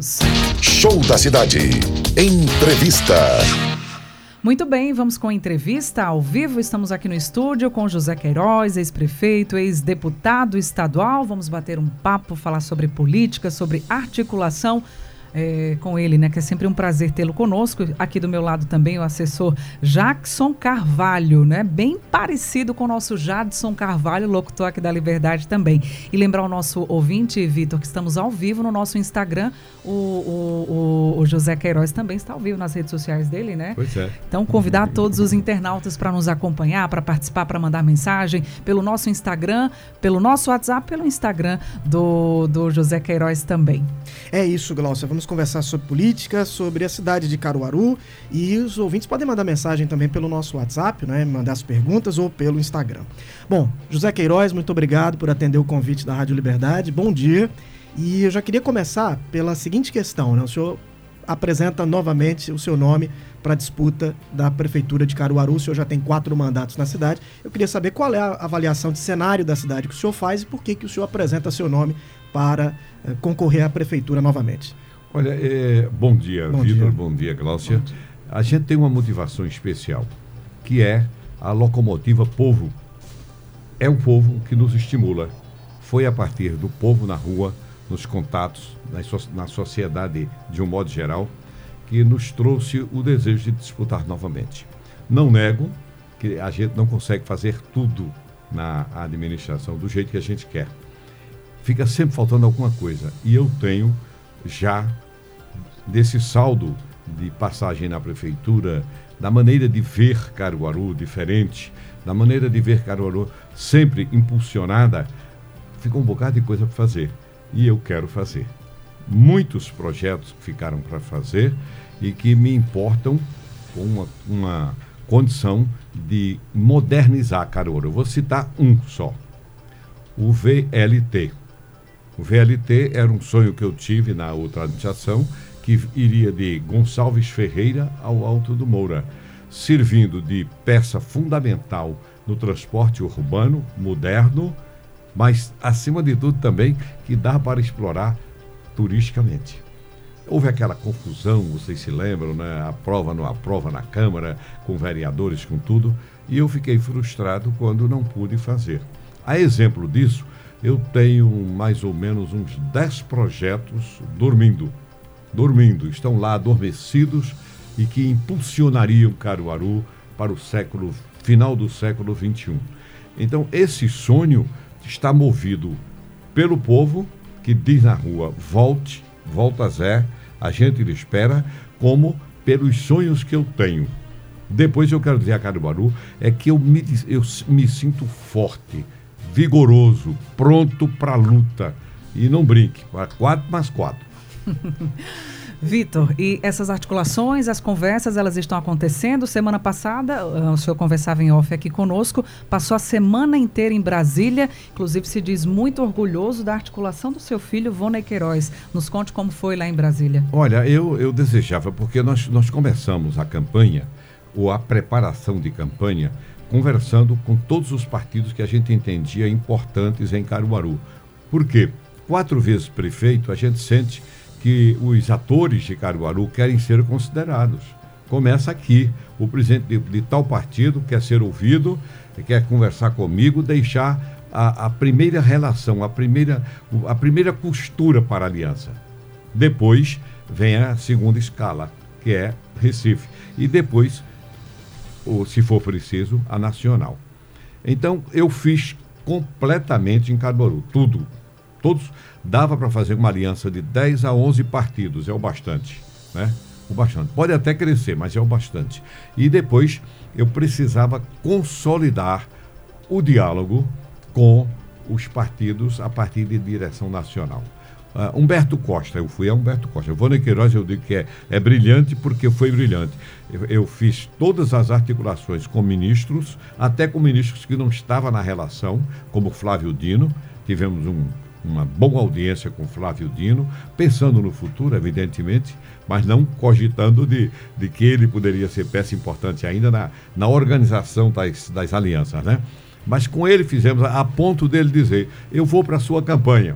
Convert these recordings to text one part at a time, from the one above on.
Show da Cidade. Entrevista. Muito bem, vamos com a entrevista ao vivo. Estamos aqui no estúdio com José Queiroz, ex-prefeito, ex-deputado estadual. Vamos bater um papo, falar sobre política, sobre articulação é, com ele, né? Que é sempre um prazer tê-lo conosco. Aqui do meu lado também o assessor Jackson Carvalho, né? Bem parecido com o nosso Jadson Carvalho, locutor aqui da Liberdade também. E lembrar o nosso ouvinte, Vitor, que estamos ao vivo no nosso Instagram. O, o, o, o, José Queiroz também está ao vivo nas redes sociais dele, né? Pois é. Então, convidar todos os internautas para nos acompanhar, para participar, para mandar mensagem pelo nosso Instagram, pelo nosso WhatsApp, pelo Instagram do, do José Queiroz também. É isso, Glaucia. Vamos conversar sobre política, sobre a cidade de Caruaru e os ouvintes podem mandar mensagem também pelo nosso WhatsApp, né? Mandar as perguntas ou pelo Instagram. Bom, José Queiroz, muito obrigado por atender o convite da Rádio Liberdade. Bom dia. E eu já queria começar pela seguinte questão, né? O senhor apresenta novamente o seu nome para a disputa da Prefeitura de Caruaru. O senhor já tem quatro mandatos na cidade. Eu queria saber qual é a avaliação de cenário da cidade que o senhor faz e por que, que o senhor apresenta seu nome para eh, concorrer à Prefeitura novamente. Olha, é, bom dia, Vitor, bom dia, Glaucia. A gente tem uma motivação especial, que é a locomotiva povo. É o povo que nos estimula. Foi a partir do povo na rua, nos contatos, na, sociedade de um modo geral, que nos trouxe o desejo de disputar novamente. Não nego que a gente não consegue fazer tudo na administração do jeito que a gente quer. Fica sempre faltando alguma coisa. E eu tenho já desse saldo de passagem na prefeitura, da maneira de ver Caruaru diferente, da maneira de ver Caruaru sempre impulsionada, ficou um bocado de coisa para fazer. E eu quero fazer. Muitos projetos que ficaram para fazer e que me importam com uma, uma condição de modernizar Caruaru. Eu vou citar um só: o VLT o VLT era um sonho que eu tive na outra administração, que iria de Gonçalves Ferreira ao Alto do Moura, servindo de peça fundamental no transporte urbano, moderno, mas, acima de tudo, também que dá para explorar turisticamente. Houve aquela confusão, vocês se lembram, né? A prova não aprova na Câmara, com vereadores, com tudo, e eu fiquei frustrado quando não pude fazer. A exemplo disso, eu tenho mais ou menos uns 10 projetos dormindo. Dormindo, estão lá adormecidos e que impulsionariam Caruaru para o século final do século 21. Então, esse sonho está movido pelo povo que diz na rua: volte, volta Zé, a gente lhe espera, como pelos sonhos que eu tenho. Depois eu quero dizer a Caruaru é que eu me, eu me sinto forte vigoroso, pronto para a luta. E não brinque, quatro mais quatro. Vitor, e essas articulações, as conversas, elas estão acontecendo. Semana passada, ah, o senhor conversava em off aqui conosco, passou a semana inteira em Brasília, inclusive se diz muito orgulhoso da articulação do seu filho, Vônei Queiroz. Nos conte como foi lá em Brasília. Olha, eu, eu desejava, porque nós, nós começamos a campanha, ou a preparação de campanha, conversando com todos os partidos que a gente entendia importantes em Caruaru. Por quê? Quatro vezes prefeito, a gente sente que os atores de Caruaru querem ser considerados. Começa aqui. O presidente de, de tal partido quer ser ouvido, quer conversar comigo, deixar a, a, primeira relação, a primeira, a primeira costura para a aliança. Depois vem a segunda escala, que é Recife. E depois ou, se for preciso, a nacional. Então, eu fiz completamente em Caruaru, tudo. Todos dava para fazer uma aliança de 10 a 11 partidos, é o bastante, né? O bastante. Pode até crescer, mas é o bastante. E depois eu precisava consolidar o diálogo com os partidos a partir de direção nacional. Uh, Humberto Costa, eu fui a Humberto Costa. Vônia Queiroz, eu digo que é, é brilhante porque foi brilhante. Eu, eu, fiz todas as articulações com ministros, até com ministros que não estavam na relação, como Flávio Dino. Tivemos um, uma boa audiência com Flávio Dino, pensando no futuro, evidentemente, mas não cogitando de, de que ele poderia ser peça importante ainda na, na organização das, das alianças, né? Mas com ele fizemos a, a ponto dele dizer: eu vou para a sua campanha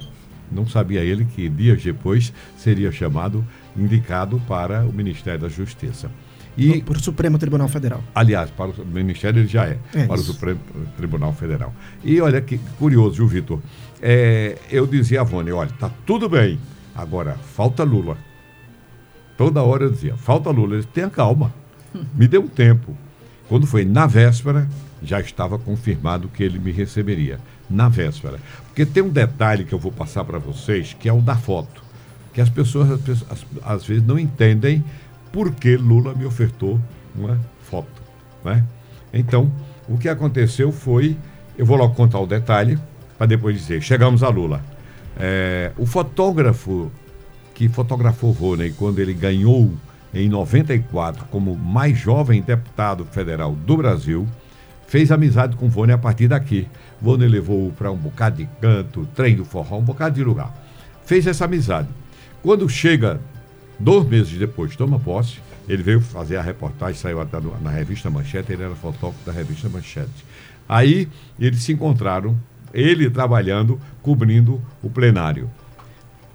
Não sabia ele que dias depois seria chamado, indicado para o Ministério da Justiça. E, para o Supremo Tribunal Federal. Aliás, para o Ministério ele já é, é para isso. o Supremo Tribunal Federal. E olha que curioso, viu, Vitor? É, eu dizia a Vônia, olha, tá tudo bem, agora falta Lula. Toda hora eu dizia, falta Lula. Ele tenha calma, me dê um tempo. Quando foi na véspera, já estava confirmado que ele me receberia. Na véspera. Porque tem um detalhe que eu vou passar para vocês, que é o da foto. Que as pessoas, às, vezes, não entendem porque Lula me ofertou uma foto. Né? Então, o que aconteceu foi, eu vou logo contar o detalhe, para depois dizer, chegamos a Lula. É, o fotógrafo que fotografou Rony quando ele ganhou em 94 como mais jovem deputado federal do Brasil, fez amizade com Vônia a partir daqui. Vônia levou para um bocado de canto, trem do forró, um bocado de lugar. Fez essa amizade. Quando chega Dois meses depois, toma posse, ele veio fazer a reportagem, saiu até na revista Manchete, ele era fotógrafo da revista Manchete. Aí eles se encontraram, ele trabalhando, cobrindo o plenário.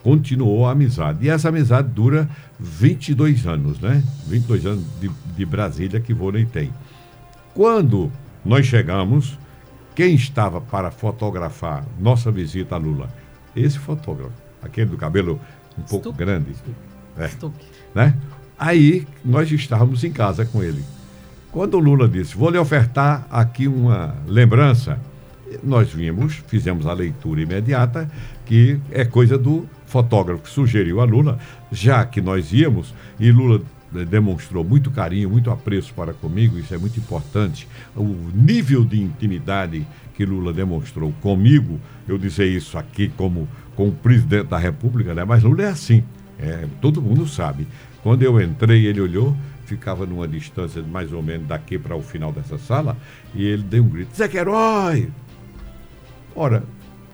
Continuou a amizade. E essa amizade dura 22 anos, né? 22 anos de, de Brasília que Vôlei tem. Quando nós chegamos, quem estava para fotografar nossa visita a Lula? Esse fotógrafo, aquele do cabelo um pouco grande. É. Né? Aí nós estávamos em casa com ele. Quando o Lula disse, vou lhe ofertar aqui uma lembrança, nós vimos, fizemos a leitura imediata, que é coisa do fotógrafo sugeriu a Lula, já que nós íamos, e Lula demonstrou muito carinho, muito apreço para comigo, isso é muito importante. O nível de intimidade que Lula demonstrou comigo, eu dizer isso aqui como, como presidente da República, né? mas Lula é assim. É, todo mundo sabe. Quando eu entrei, ele olhou, ficava numa distância de mais ou menos daqui para o final dessa sala, e ele deu um grito: Zé Queiroz! Ora,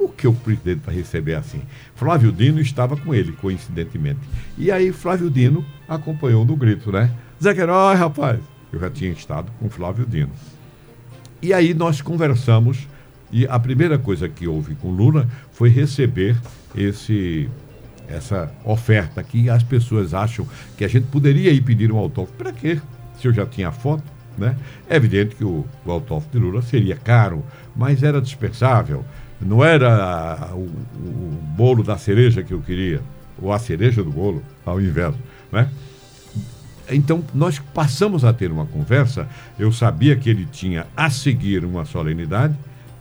o que o presidente vai receber assim? Flávio Dino estava com ele, coincidentemente. E aí Flávio Dino acompanhou no grito, né? Zé Queiroz, rapaz! Eu já tinha estado com Flávio Dino. E aí nós conversamos, e a primeira coisa que houve com Lula foi receber esse essa oferta que as pessoas acham que a gente poderia ir pedir um autógrafo. Para quê? Se eu já tinha foto, né? É evidente que o, o autógrafo de Lula seria caro, mas era dispensável. Não era o, o, bolo da cereja que eu queria, ou a cereja do bolo, ao inverso, né? Então, nós passamos a ter uma conversa. Eu sabia que ele tinha a seguir uma solenidade,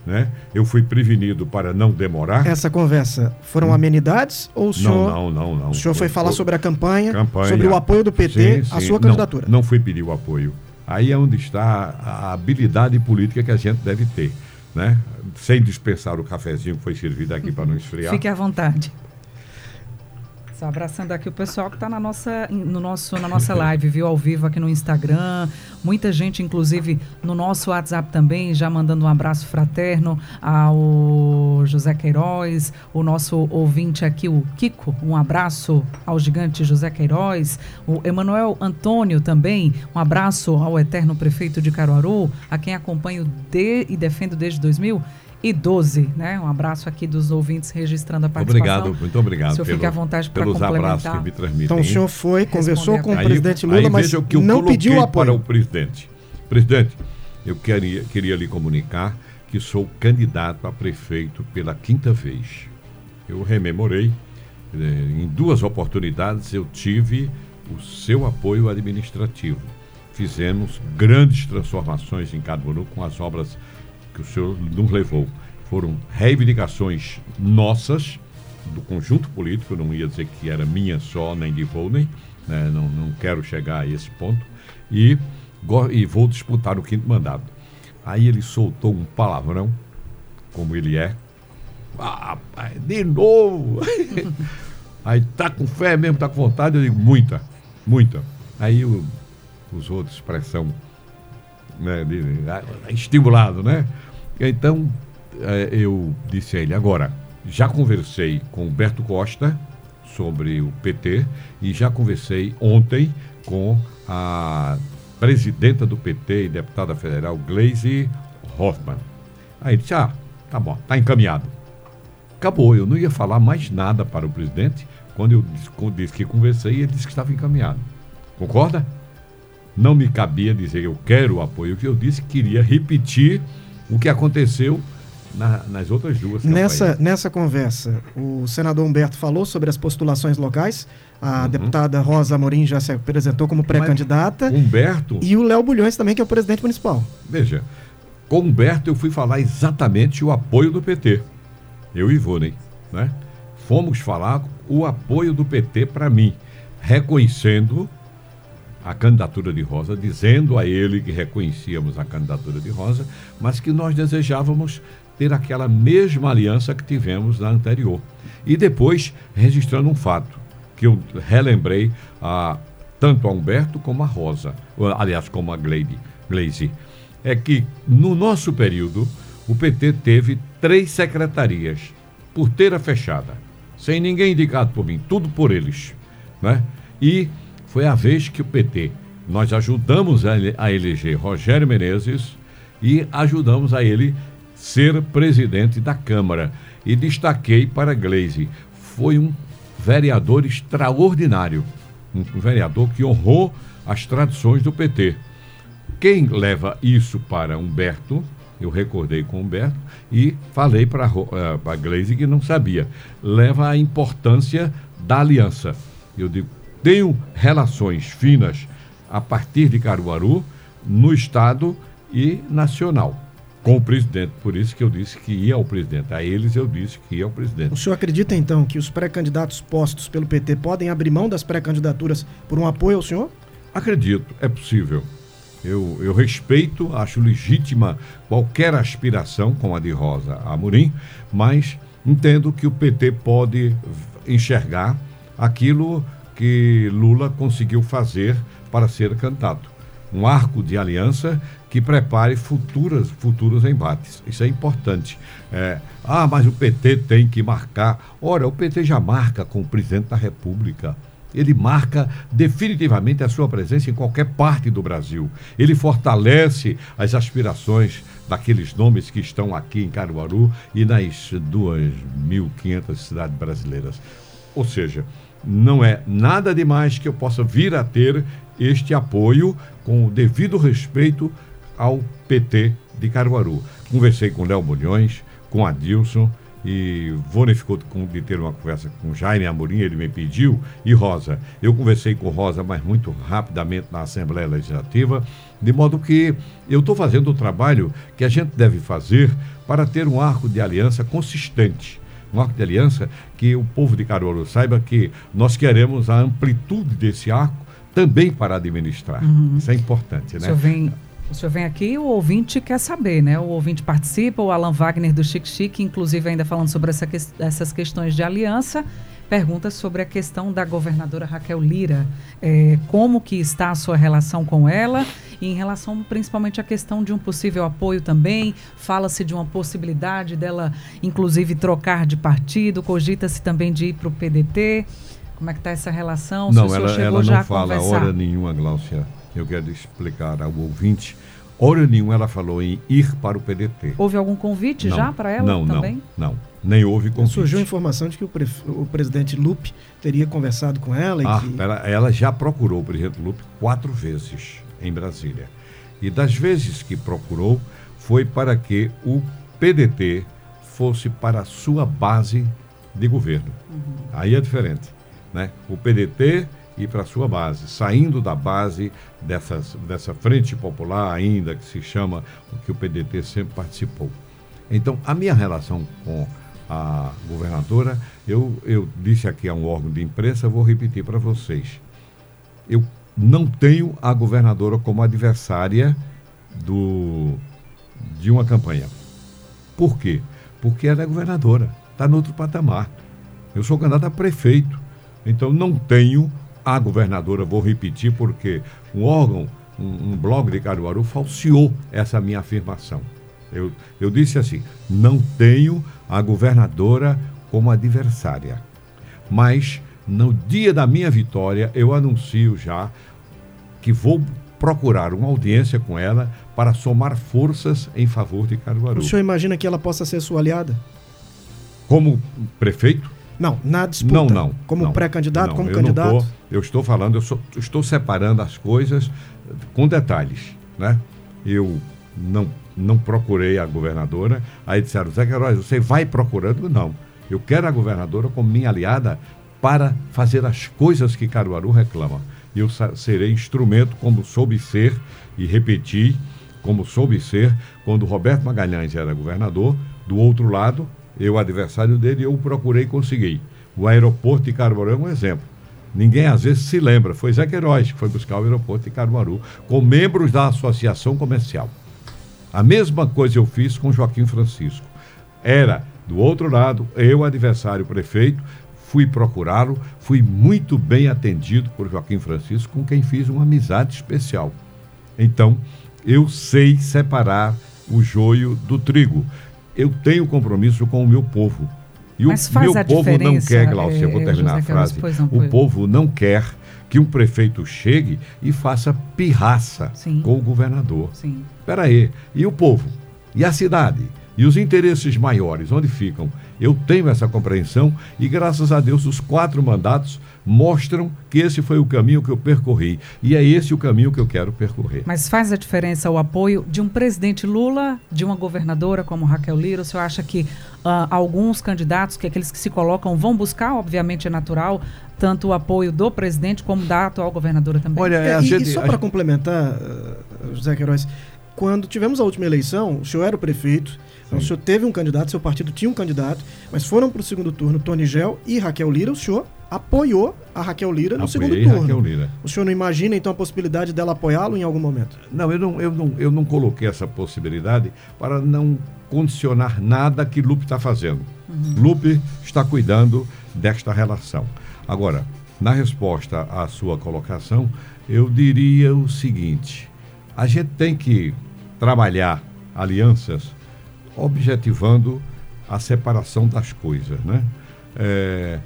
né? Eu fui prevenido para não demorar. Essa conversa foram hum. amenidades ou o senhor? Não, não, não, não. O senhor foi, foi falar sobre a campanha, campanha, sobre o apoio do PT sim, à sua candidatura? Não, não fui pedir o apoio. Aí é onde está a habilidade política que a gente deve ter, né? Sem dispensar o cafezinho que foi servido aqui para não esfriar. Fique à vontade. Abraçando aqui o pessoal que está na nossa, no nosso, na nossa live, viu? Ao vivo aqui no Instagram. Muita gente, inclusive, no nosso WhatsApp também, já mandando um abraço fraterno ao José Queiroz, o nosso ouvinte aqui, o Kiko. Um abraço ao gigante José Queiroz. O Emanuel Antônio também. Um abraço ao eterno prefeito de Caruaru, a quem acompanho de, e defendo desde 2000 e 12, né? Um abraço aqui dos ouvintes registrando a participação. Obrigado, muito obrigado. O senhor pelo, fique à vontade para complementar. Pelos abraços que me transmitem. Então o senhor foi, conversou com o presidente Lula, mas que não pediu apoio. para o presidente. Presidente, eu queria, queria lhe comunicar que sou candidato a prefeito pela quinta vez. Eu rememorei, eh, em duas oportunidades eu tive o seu apoio administrativo. Fizemos grandes transformações em Carbono com as obras que o senhor nos levou foram reivindicações nossas, do conjunto político, não ia dizer que era minha só, nem de Volney, né? não, não quero chegar a esse ponto, e, e vou disputar o quinto mandato. Aí ele soltou um palavrão, como ele é. Ah, de novo! Aí tá com fé mesmo, tá com vontade? Eu digo, muita, muita. Aí os outros, expressão né, de, estimulado, né? Então, é, eu disse a ele, agora, já conversei com o Costa sobre o PT e já conversei ontem com a presidenta do PT e deputada federal, Gleisi Hoffmann. Aí ele disse, ah, tá bom, tá encaminhado. acabou. Eu não ia falar mais nada para o presidente quando eu disse que conversei ele disse que estava encaminhado. Concorda? Não me cabia dizer eu quero o apoio, que eu disse que queria repetir o que aconteceu na, nas outras duas nessa, nessa conversa, o senador Humberto falou sobre as postulações locais. A uhum. deputada Rosa Amorim já se apresentou como pré-candidata. Humberto. E o Léo Bulhões também, que é o presidente municipal. Veja, com Humberto eu fui falar exatamente o apoio do PT. Eu e Ivone, né? Fomos falar o apoio do PT para mim, reconhecendo a candidatura de Rosa, dizendo a ele que reconhecíamos a candidatura de Rosa, mas que nós desejávamos ter aquela mesma aliança que tivemos na anterior. E depois registrando um fato que eu relembrei a, tanto a Humberto como a Rosa, aliás, como a Gleide, Glaze, é que no nosso período o PT teve três secretarias, porteira fechada, sem ninguém indicado por mim, tudo por eles. Né? E foi a vez que o PT, nós ajudamos a, eleger Rogério Menezes e ajudamos a ele ser presidente da Câmara. E destaquei para Gleisi, foi um vereador extraordinário, um vereador que honrou as tradições do PT. Quem leva isso para Humberto, eu recordei com Humberto e falei para a Gleisi que não sabia, leva a importância da aliança. Eu digo, tenho relações finas a partir de Caruaru, no Estado e nacional com o presidente. Por isso que eu disse que ia ao presidente. A eles eu disse que ia ao presidente. O senhor acredita então que os pré-candidatos postos pelo PT podem abrir mão das pré-candidaturas por um apoio ao senhor? Acredito, é possível. Eu, eu respeito, acho legítima qualquer aspiração, como a de Rosa Amorim, mas entendo que o PT pode enxergar aquilo que Lula conseguiu fazer para ser candidato. Um arco de aliança que prepare futuras, futuros embates. Isso é importante. É, ah, mas o PT tem que marcar. Ora, o PT já marca com o presidente da República. Ele marca definitivamente a sua presença em qualquer parte do Brasil. Ele fortalece as aspirações daqueles nomes que estão aqui em Caruaru e nas 2.500 cidades brasileiras. Ou seja, não é nada demais que eu possa vir a ter este apoio com o devido respeito ao PT de Caruaru. Conversei com Léo Bulhões, com Adilson e Vone ficou de ter uma conversa com Jaime Amorim, ele me pediu, e Rosa. Eu conversei com Rosa, mas muito rapidamente na Assembleia Legislativa, de modo que eu estou fazendo o trabalho que a gente deve fazer para ter um arco de aliança consistente. Um arco de aliança que o povo de Caruaru saiba que nós queremos a amplitude desse arco também para administrar. Uhum. Isso é importante, né? O senhor vem o senhor vem aqui o ouvinte quer saber, né? O ouvinte participa, o Alan Wagner do Chic Chic, inclusive ainda falando sobre essa que, essas questões de aliança, pergunta sobre a questão da governadora Raquel Lira. É, como que está a sua relação com ela? E em relação principalmente à questão de um possível apoio também, fala-se de uma possibilidade dela, inclusive, trocar de partido, cogita-se também de ir para o PDT. Como é que está essa relação? Não, ela, ela não fala hora nenhuma, Glaucia eu quero explicar ao ouvinte. Hora nenhuma ela falou em ir para o PDT. Houve algum convite não, já para ela não, também? Não, não. Nem houve convite. Surgiu a informação de que o, o presidente Lupe teria conversado com ela. ah, que... ela, ela já procurou o presidente Lupe quatro vezes em Brasília. E das vezes que procurou, foi para que o PDT fosse para a sua base de governo. Uhum. Aí é diferente. Né? O PDT ir para sua base, saindo da base dessas, dessa frente popular ainda, que se chama, que o PDT sempre participou. Então, a minha relação com a governadora, eu, eu disse aqui a um órgão de imprensa, vou repetir para vocês. Eu não tenho a governadora como adversária do, de uma campanha. Por quê? Porque ela é governadora, está no outro patamar. Eu sou candidato a prefeito, então não tenho a governadora, vou repetir, porque um órgão, um, um blog de Caruaru, falseou essa minha afirmação. Eu, eu disse assim: não tenho a governadora como adversária, mas no dia da minha vitória eu anuncio já que vou procurar uma audiência com ela para somar forças em favor de Caruaru. O senhor imagina que ela possa ser sua aliada? Como prefeito? Não, na disputa. Não, não. Como pré-candidato, como eu candidato? Tô, eu estou falando, eu sou, estou separando as coisas com detalhes, né? Eu não, não procurei a governadora, aí disseram, Zé Queiroz, você vai procurando? Não. Eu quero a governadora como minha aliada para fazer as coisas que Caruaru reclama. E eu serei instrumento como soube ser e repetir como soube ser quando Roberto Magalhães era governador. Do outro lado, eu, adversário dele, eu procurei conseguir. O aeroporto de Caruaru é um exemplo. Ninguém às vezes se lembra. Foi Zé Queiroz que foi buscar o aeroporto de Caruaru com membros da associação comercial. A mesma coisa eu fiz com Joaquim Francisco. Era, do outro lado, eu, adversário prefeito, fui procurá-lo, fui muito bem atendido por Joaquim Francisco, com quem fiz uma amizade especial. Então, eu sei separar o joio do trigo. Eu tenho compromisso com o meu povo. E Mas o meu povo não quer, Glaucia, vou eh, terminar a frase. Não, o povo não quer que um prefeito chegue e faça pirraça Sim. com o governador. Sim. Espera aí. E o povo? E a cidade? E os interesses maiores, onde ficam? Eu tenho essa compreensão e, graças a Deus, os quatro mandatos mostram que esse foi o caminho que eu percorri. E é esse o caminho que eu quero percorrer. Mas faz a diferença o apoio de um presidente Lula, de uma governadora como Raquel Lira? O senhor acha que uh, alguns candidatos, que aqueles que se colocam, vão buscar, obviamente é natural, tanto o apoio do presidente como da atual governadora também? Olha, é, e, gente, e, só para complementar, José Queiroz, quando tivemos a última eleição, o senhor era o prefeito, então, o senhor teve um candidato, seu partido tinha um candidato, mas foram para o segundo turno Tony Gel e Raquel Lira. O senhor apoiou a Raquel Lira no Apoiei segundo turno. Raquel Lira. O senhor não imagina, então, a possibilidade dela apoiá-lo em algum momento? Não eu, não, eu não, eu não coloquei essa possibilidade para não condicionar nada que Lupe está fazendo. Uhum. Lupe está cuidando desta relação. Agora, na resposta à sua colocação, eu diria o seguinte: a gente tem que trabalhar alianças objetivando a separação das coisas, né? É,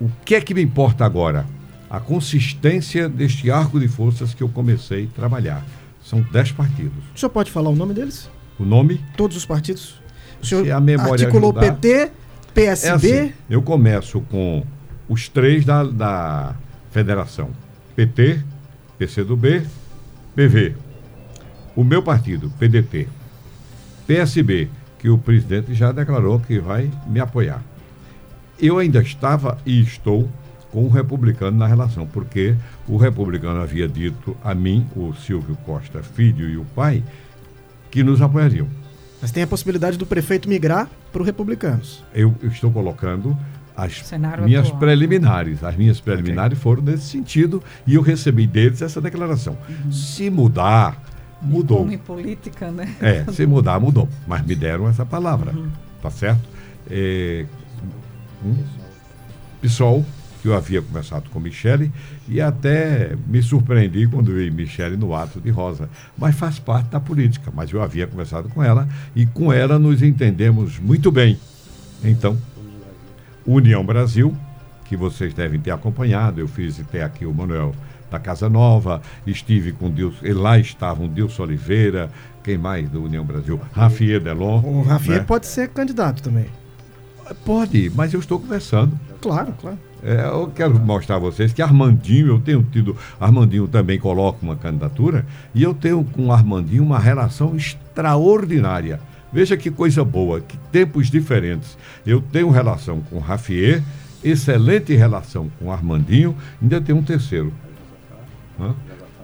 o que é que me importa agora? A consistência deste arco de forças que eu comecei a trabalhar. São dez partidos. O senhor pode falar o nome deles? O nome? Todos os partidos? O senhor Se a memória articulou ajudar, PT, PSB? É assim, eu começo com os três da, da federação. PT, PCdoB, PV. O meu partido, PDT. PSB, que o presidente já declarou que vai me apoiar. Eu ainda estava e estou com o republicano na relação, porque o republicano havia dito a mim, o Silvio Costa Filho e o pai, que nos apoiariam. Mas tem a possibilidade do prefeito migrar para os republicanos. Eu, eu, estou colocando as minhas atual. preliminares. As minhas preliminares okay. foram nesse sentido e eu recebi deles essa declaração. Uhum. Se mudar, mudou. Como em política, né? É, se mudar, mudou. Mas me deram essa palavra, uhum. tá certo? É, um, PSOL, que eu havia conversado com Michele, e até me surpreendi quando vi Michele no ato de Rosa. Mas faz parte da política, mas eu havia conversado com ela e com ela nos entendemos muito bem. Então, União Brasil, que vocês devem ter acompanhado, eu fiz até aqui o Manuel da Casa Nova, estive com Deus, e lá estavam Deus Oliveira, quem mais do União Brasil? Rafier Delon. O Rafier né? pode ser candidato também. Pode, mas eu estou conversando. Claro, claro. É, eu quero mostrar a vocês que Armandinho, eu tenho tido. Armandinho também coloca uma candidatura e eu tenho com Armandinho uma relação extraordinária. Veja que coisa boa, que tempos diferentes. Eu tenho relação com Rafier, excelente relação com Armandinho, ainda tem um terceiro, né?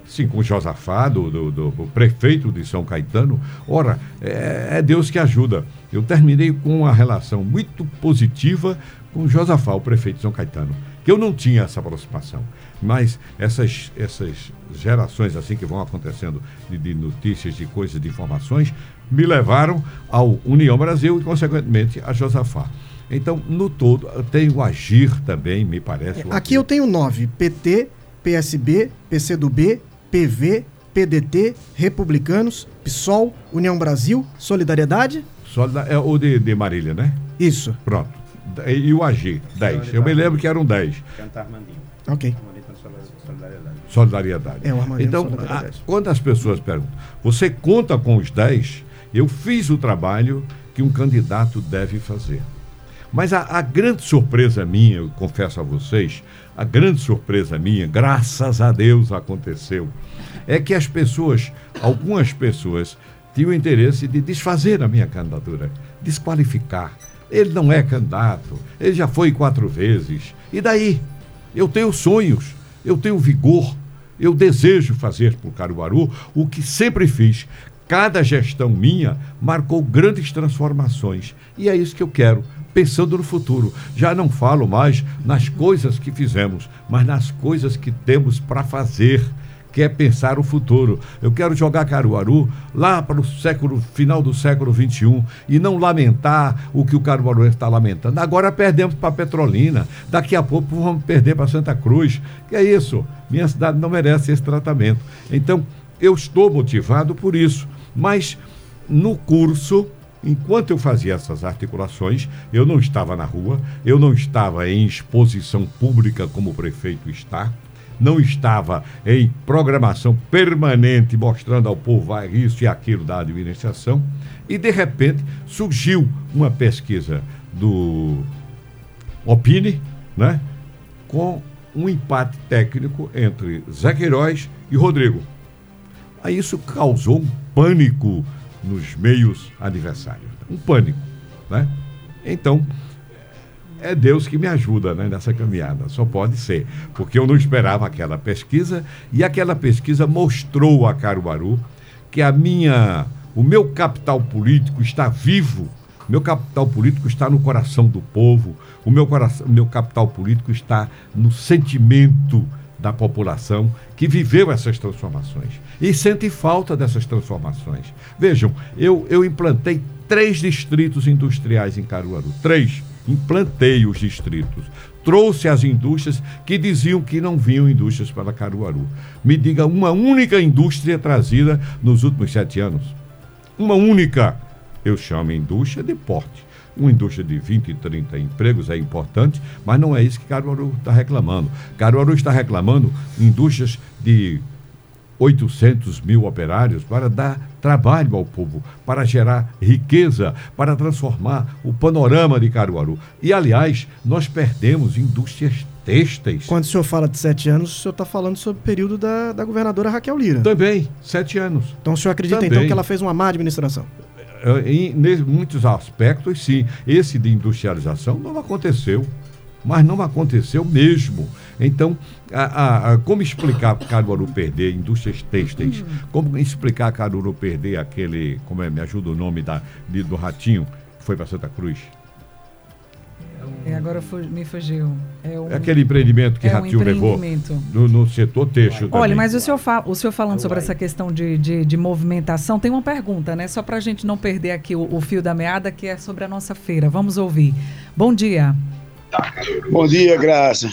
Sim, com o Josafá, do, do, do, prefeito de São Caetano. Ora, é, é, Deus que ajuda. Eu terminei com uma relação muito positiva com o Josafá, o prefeito de São Caetano, que eu não tinha essa aproximação. Mas essas, essas gerações assim que vão acontecendo de, de notícias, de coisas, de informações, me levaram ao União Brasil e, consequentemente, a Josafá. Então, no todo, eu tenho o Agir também, me parece. Aqui eu tenho nove: PT, PSB, PCdoB, PV, PDT, Republicanos, PSOL, União Brasil, Solidariedade? Solidar é o de, de Marília, né? Isso. Pronto. E o AG, 10. Eu me lembro que eram 10. Cantar Armandinho. Ok. Solidariedade. Solidariedade. É, o Armandinho então, a, quando as pessoas perguntam, você conta com os 10? Eu fiz o trabalho que um candidato deve fazer. Mas a, a grande surpresa minha, eu confesso a vocês, a grande surpresa minha, graças a Deus aconteceu, é que as pessoas, algumas pessoas, tinham interesse de desfazer a minha candidatura, desqualificar. Ele não é candidato, ele já foi quatro vezes. E daí? Eu tenho sonhos, eu tenho vigor, eu desejo fazer por Caruaru o que sempre fiz. Cada gestão minha marcou grandes transformações. E é isso que eu quero, pensando no futuro. Já não falo mais nas coisas que fizemos, mas nas coisas que temos para fazer que é pensar o futuro. Eu quero jogar Caruaru lá para o século final do século XXI e não lamentar o que o Caruaru está lamentando. Agora perdemos para Petrolina, daqui a pouco vamos perder para Santa Cruz. Que é isso? Minha cidade não merece esse tratamento. Então, eu estou motivado por isso. Mas no curso enquanto eu fazia essas articulações, eu não estava na rua, eu não estava em exposição pública como o prefeito está, não estava em programação permanente mostrando ao povo isso e aquilo da administração, e de repente surgiu uma pesquisa do Opine, né, com um empate técnico entre Zé Queiroz e Rodrigo. Aí isso causou um pânico nos meios adversários, um pânico, né? Então, é Deus que me ajuda né, nessa caminhada, só pode ser, porque eu não esperava aquela pesquisa e aquela pesquisa mostrou a Caruaru que a minha, o meu capital político está vivo, meu capital político está no coração do povo, o meu, coração, meu capital político está no sentimento da população que viveu essas transformações e sente falta dessas transformações. Vejam, eu, eu implantei três distritos industriais em Caruaru, três implantei os distritos, trouxe as indústrias que diziam que não vinham indústrias para Caruaru. Me diga uma única indústria trazida nos últimos sete anos. Uma única. Eu chamo indústria de porte. Uma indústria de 20 e 30 empregos é importante, mas não é isso que Caruaru está reclamando. Caruaru está reclamando indústrias de 800 mil operários para dar trabalho ao povo, para gerar riqueza, para transformar o panorama de Caruaru. E, aliás, nós perdemos indústrias têxteis. Quando o senhor fala de sete anos, o senhor está falando sobre o período da, da governadora Raquel Lira. Também, sete anos. Então o senhor acredita Também. então que ela fez uma má administração? Em, em muitos aspectos, sim. Esse de industrialização não aconteceu mas não aconteceu mesmo. Então, a, a, como explicar Caruaru perder indústrias têxteis? Como explicar Caruaru perder aquele, como é, me ajuda o nome da, de, do ratinho, que foi para Santa Cruz? É, agora me fugiu. É, um, é, aquele empreendimento que é Ratinho um levou no, no, setor têxtil. Olha, também. mas o senhor, fala, o senhor falando sobre essa questão de, de, de, movimentação, tem uma pergunta, né? Só para a gente não perder aqui o, o fio da meada, que é sobre a nossa feira. Vamos ouvir. Bom dia. Bom dia, Graça.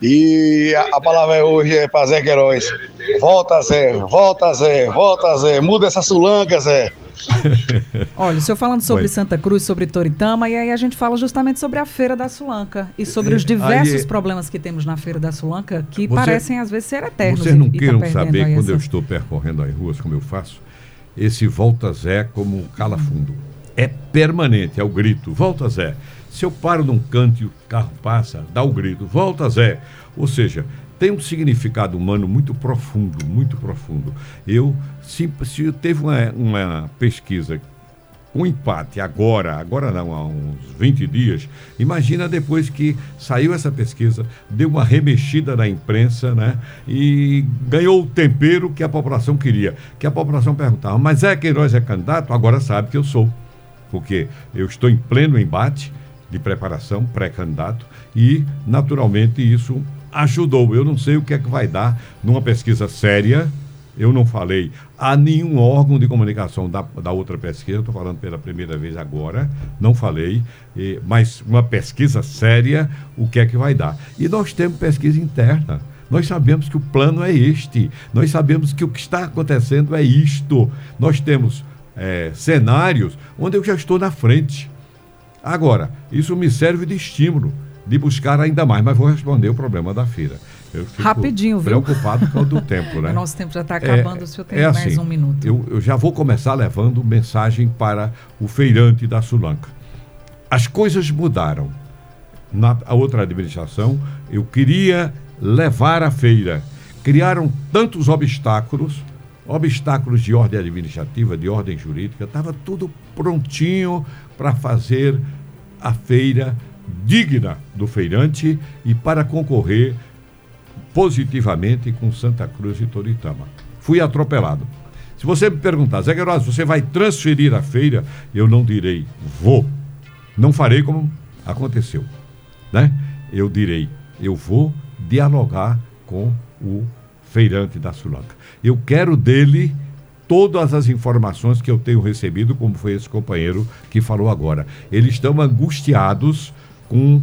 E a, a palavra hoje é para Zé Queiroz. Volta, Zé, volta, Zé, volta, Zé. Muda essa sulanca, Zé. Olha, o senhor falando sobre Oi. Santa Cruz, sobre Toritama, e aí a gente fala justamente sobre a Feira da Sulanca e sobre os diversos aí, problemas que temos na Feira da Sulanca, que você, parecem às vezes ser eternos. Vocês não e, tá queiram tá saber, quando essa... eu estou percorrendo as ruas, como eu faço, esse volta Zé como um calafundo. É permanente, é o grito. Volta Zé. Se eu paro num canto e o carro passa, dá o grito, volta Zé. Ou seja, tem um significado humano muito profundo, muito profundo. Eu, se, se teve uma, uma pesquisa um empate agora, agora não, há uns 20 dias, imagina depois que saiu essa pesquisa, deu uma remexida na imprensa, né? E ganhou o tempero que a população queria. Que a população perguntava, mas é Queiroz é candidato? Agora sabe que eu sou. Porque eu estou em pleno embate, de preparação, pré-candidato, e, naturalmente, isso ajudou. Eu não sei o que é que vai dar numa pesquisa séria. Eu não falei a nenhum órgão de comunicação da, da outra pesquisa, estou falando pela primeira vez agora, não falei, e, mas uma pesquisa séria, o que é que vai dar? E nós temos pesquisa interna. Nós sabemos que o plano é este, nós sabemos que o que está acontecendo é isto. Nós temos é, cenários onde eu já estou na frente. Agora, isso me serve de estímulo de buscar ainda mais, mas vou responder o problema da feira. Rapidinho, viu? Preocupado com o do tempo, né? O nosso tempo já está acabando, é, o senhor tem é mais assim, um minuto. Eu, eu, já vou começar levando mensagem para o feirante da Sulanca. as coisas mudaram. Na outra administração, eu queria levar a feira. Criaram tantos obstáculos, obstáculos de ordem administrativa, de ordem jurídica, estava tudo prontinho para fazer a feira digna do feirante e para concorrer positivamente com Santa Cruz e Toritama. Fui atropelado. Se você me perguntar, Zé Queiroz, você vai transferir a feira? Eu não direi vou. Não farei como aconteceu. Né? Eu direi, eu vou dialogar com o feirante da Sulanca. Eu quero dele todas as informações que eu tenho recebido, como foi esse companheiro que falou agora. Eles estão angustiados com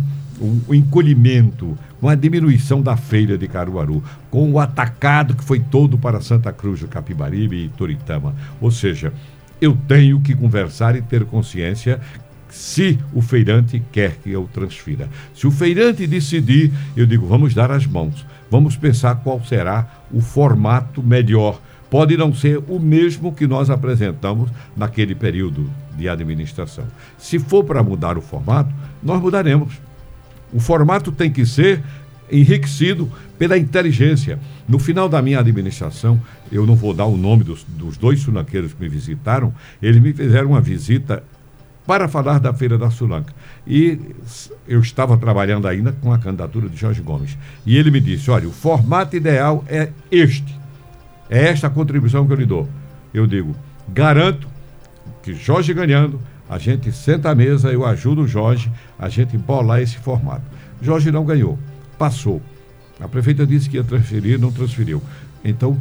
o encolhimento, com a diminuição da feira de Caruaru, com o atacado que foi todo para Santa Cruz do Capibaribe e Toritama. Ou seja, eu tenho que conversar e ter consciência se o feirante quer que eu transfira. Se o feirante decidir, eu digo, vamos dar as mãos, vamos pensar qual será o formato melhor. Pode não ser o mesmo que nós apresentamos naquele período de administração. Se for para mudar o formato, nós mudaremos. O formato tem que ser enriquecido pela inteligência. No final da minha administração, eu não vou dar o nome dos, dos dois sunaqueiros que me visitaram, eles me fizeram uma visita para falar da Feira da Sulanca. E eu estava trabalhando ainda com a candidatura de Jorge Gomes. E ele me disse: olha, o formato ideal é este. É esta a contribuição que eu lhe dou. Eu digo: garanto que Jorge ganhando, a gente senta à mesa, eu ajudo o Jorge, a gente bolar esse formato. Jorge não ganhou, passou. A prefeita disse que ia transferir, não transferiu. Então,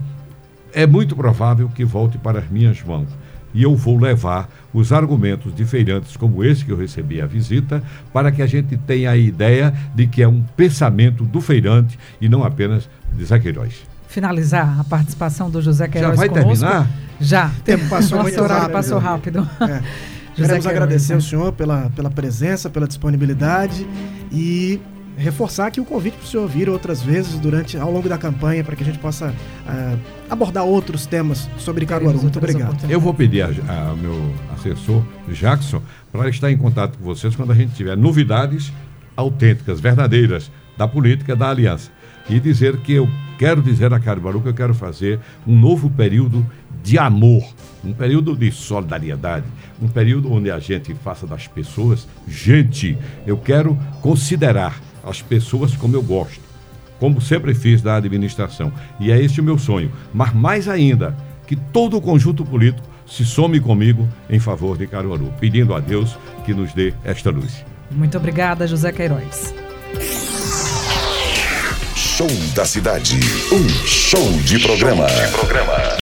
é muito provável que volte para as minhas mãos e eu vou levar os argumentos de feirantes como esse que eu recebi a visita, para que a gente tenha a ideia de que é um pensamento do feirante e não apenas de Zé Queiroz. Finalizar a participação do José Queiroz Já vai conosco. terminar? Já. O tempo passou muito horário rápido. passou rápido. É. José Queremos agradecer né? ao senhor pela, pela presença, pela disponibilidade e reforçar aqui o convite para o senhor vir outras vezes durante ao longo da campanha para que a gente possa ah, abordar outros temas sobre Caruaru. Muito obrigado. Eu vou pedir ao meu assessor, Jackson, para estar em contato com vocês quando a gente tiver novidades autênticas, verdadeiras da política da aliança. E dizer que eu quero dizer a Caruaru que eu quero fazer um novo período de amor, um período de solidariedade, um período onde a gente faça das pessoas gente. Eu quero considerar as pessoas como eu gosto como sempre fiz da administração. E é esse o meu sonho. Mas mais ainda, que todo o conjunto político se some comigo em favor de Caruaru, pedindo a Deus que nos dê esta luz. Muito obrigada, José Queiroz. Show da cidade. Um show de programa.